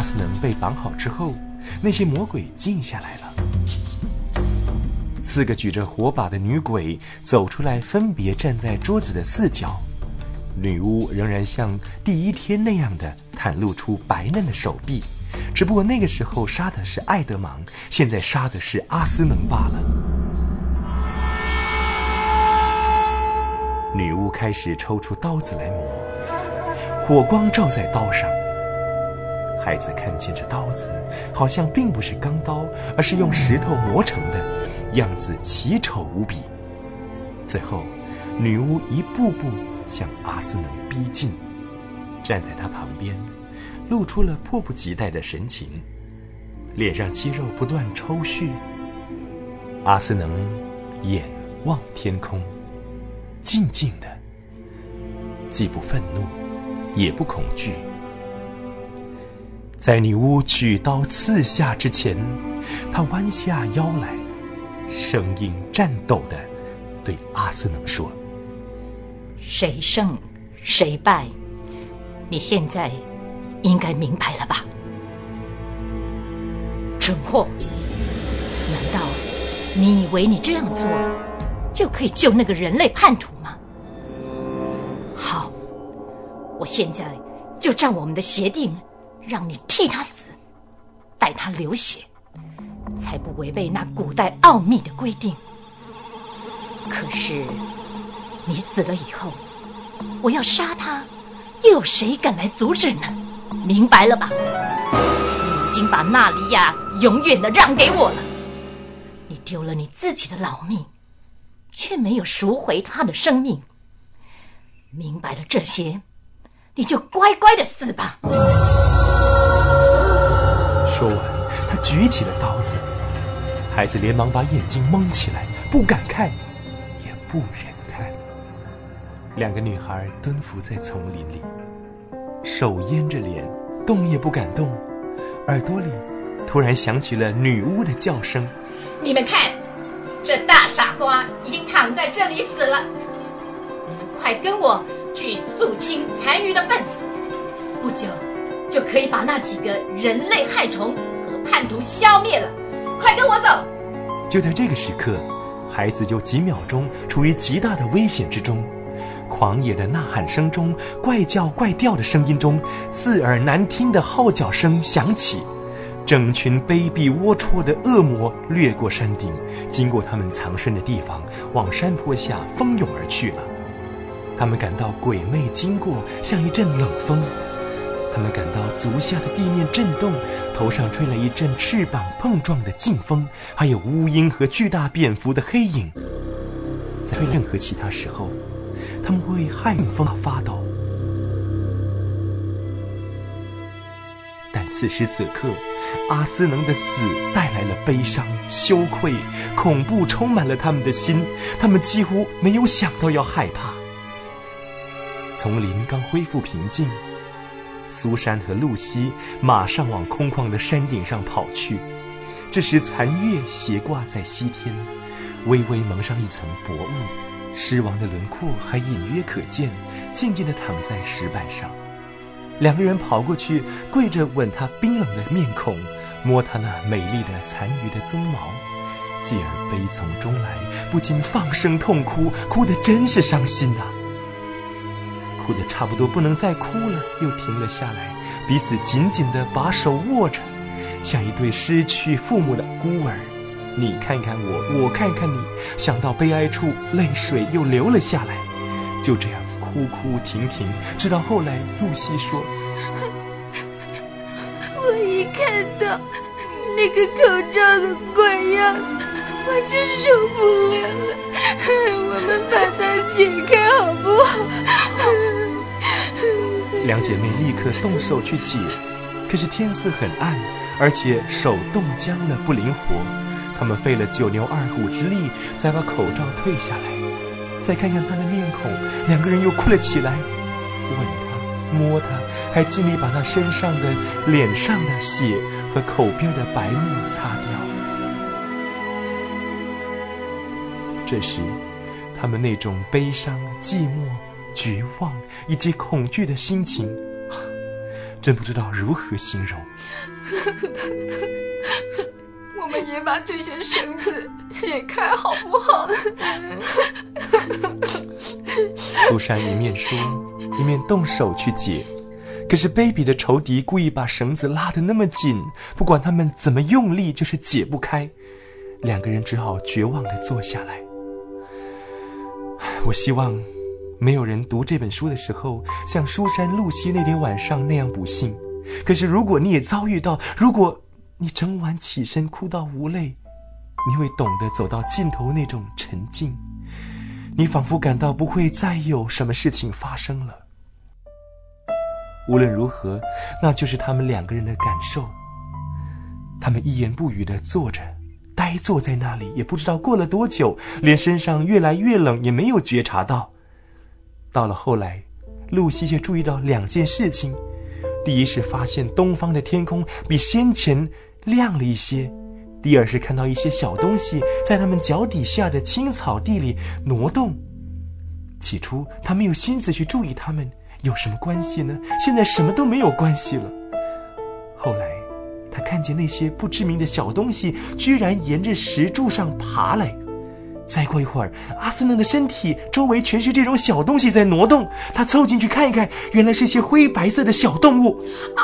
阿斯能被绑好之后，那些魔鬼静下来了。四个举着火把的女鬼走出来，分别站在桌子的四角。女巫仍然像第一天那样的袒露出白嫩的手臂，只不过那个时候杀的是爱德芒，现在杀的是阿斯能罢了。女巫开始抽出刀子来磨，火光照在刀上。孩子看见这刀子，好像并不是钢刀，而是用石头磨成的，样子奇丑无比。最后，女巫一步步向阿斯能逼近，站在他旁边，露出了迫不及待的神情，脸上肌肉不断抽搐。阿斯能眼望天空，静静的，既不愤怒，也不恐惧。在女巫举刀刺下之前，他弯下腰来，声音颤抖的对阿斯能说：“谁胜谁败，你现在应该明白了吧？蠢货！难道你以为你这样做就可以救那个人类叛徒吗？好，我现在就照我们的协定。”让你替他死，待他流血，才不违背那古代奥秘的规定。可是，你死了以后，我要杀他，又有谁敢来阻止呢？明白了吧？你已经把纳尼亚永远的让给我了，你丢了你自己的老命，却没有赎回他的生命。明白了这些，你就乖乖的死吧。说完，他举起了刀子。孩子连忙把眼睛蒙起来，不敢看，也不忍看。两个女孩蹲伏在丛林里，手掩着脸，动也不敢动。耳朵里突然响起了女巫的叫声：“你们看，这大傻瓜已经躺在这里死了。你们快跟我去肃清残余的分子，不久。”就可以把那几个人类害虫和叛徒消灭了。快跟我走！就在这个时刻，孩子就几秒钟处于极大的危险之中。狂野的呐喊声中，怪叫怪调的声音中，刺耳难听的号角声响起。整群卑鄙龌龊的恶魔掠过山顶，经过他们藏身的地方，往山坡下蜂拥而去了。他们感到鬼魅经过，像一阵冷风。他们感到足下的地面震动，头上吹来一阵翅膀碰撞的劲风，还有乌鹰和巨大蝙蝠的黑影。在任何其他时候，他们会害风发抖，但此时此刻，阿斯能的死带来了悲伤、羞愧、恐怖，充满了他们的心。他们几乎没有想到要害怕。丛林刚恢复平静。苏珊和露西马上往空旷的山顶上跑去。这时，残月斜挂在西天，微微蒙上一层薄雾，狮王的轮廓还隐约可见，静静地躺在石板上。两个人跑过去，跪着吻他冰冷的面孔，摸他那美丽的残余的鬃毛，继而悲从中来，不禁放声痛哭，哭得真是伤心呐。哭得差不多不能再哭了，又停了下来，彼此紧紧地把手握着，像一对失去父母的孤儿。你看看我，我看看你，想到悲哀处，泪水又流了下来。就这样哭哭停停，直到后来，露西说：“我一看到那个口罩的怪样子，我就受不了了。两姐妹立刻动手去解，可是天色很暗，而且手冻僵了，不灵活。她们费了九牛二虎之力，才把口罩退下来。再看看她的面孔，两个人又哭了起来，吻她，摸她，还尽力把那身上的、脸上的血和口边的白沫擦掉。这时，他们那种悲伤、寂寞。绝望以及恐惧的心情，真不知道如何形容。我们也把这些绳子 解开，好不好？苏珊一面说，一面动手去解。可是卑鄙的仇敌故意把绳子拉得那么紧，不管他们怎么用力，就是解不开。两个人只好绝望地坐下来。我希望没有人读这本书的时候，像书山露西那天晚上那样不幸。可是如果你也遭遇到，如果你整晚起身哭到无泪，你会懂得走到尽头那种沉静。你仿佛感到不会再有什么事情发生了。无论如何，那就是他们两个人的感受。他们一言不语地坐着。呆坐在那里，也不知道过了多久，连身上越来越冷也没有觉察到。到了后来，露西却注意到两件事情：第一是发现东方的天空比先前亮了一些；第二是看到一些小东西在他们脚底下的青草地里挪动。起初他没有心思去注意它们有什么关系呢？现在什么都没有关系了。后来。他看见那些不知名的小东西居然沿着石柱上爬来，再过一会儿，阿斯嫩的身体周围全是这种小东西在挪动。他凑近去看一看，原来是些灰白色的小动物。啊，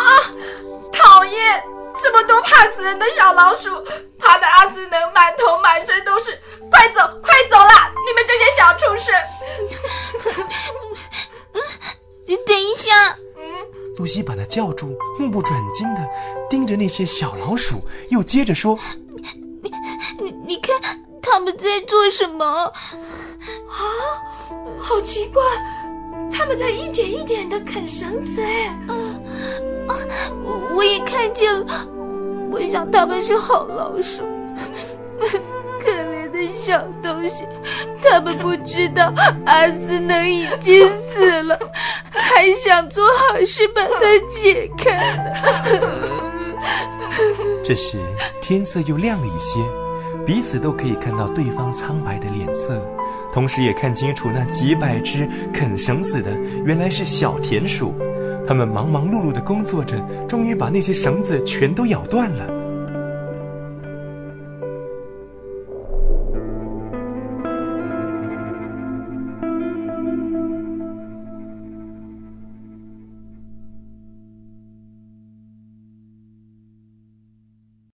讨厌！这么多怕死人的小老鼠，怕的阿斯嫩满头满身都是。快走，快走啦！你们这些小畜生！你等一下。嗯露西把他叫住，目不转睛的盯着那些小老鼠，又接着说：“你、你、你看，他们在做什么？啊，好奇怪，他们在一点一点的啃绳子。哎，啊，我也看见了。我想他们是好老鼠。可怜的小东西，他们不知道阿斯能已经死了。”还想做好事把它解开呢。这时天色又亮了一些，彼此都可以看到对方苍白的脸色，同时也看清楚那几百只啃绳子的原来是小田鼠。它们忙忙碌碌的工作着，终于把那些绳子全都咬断了。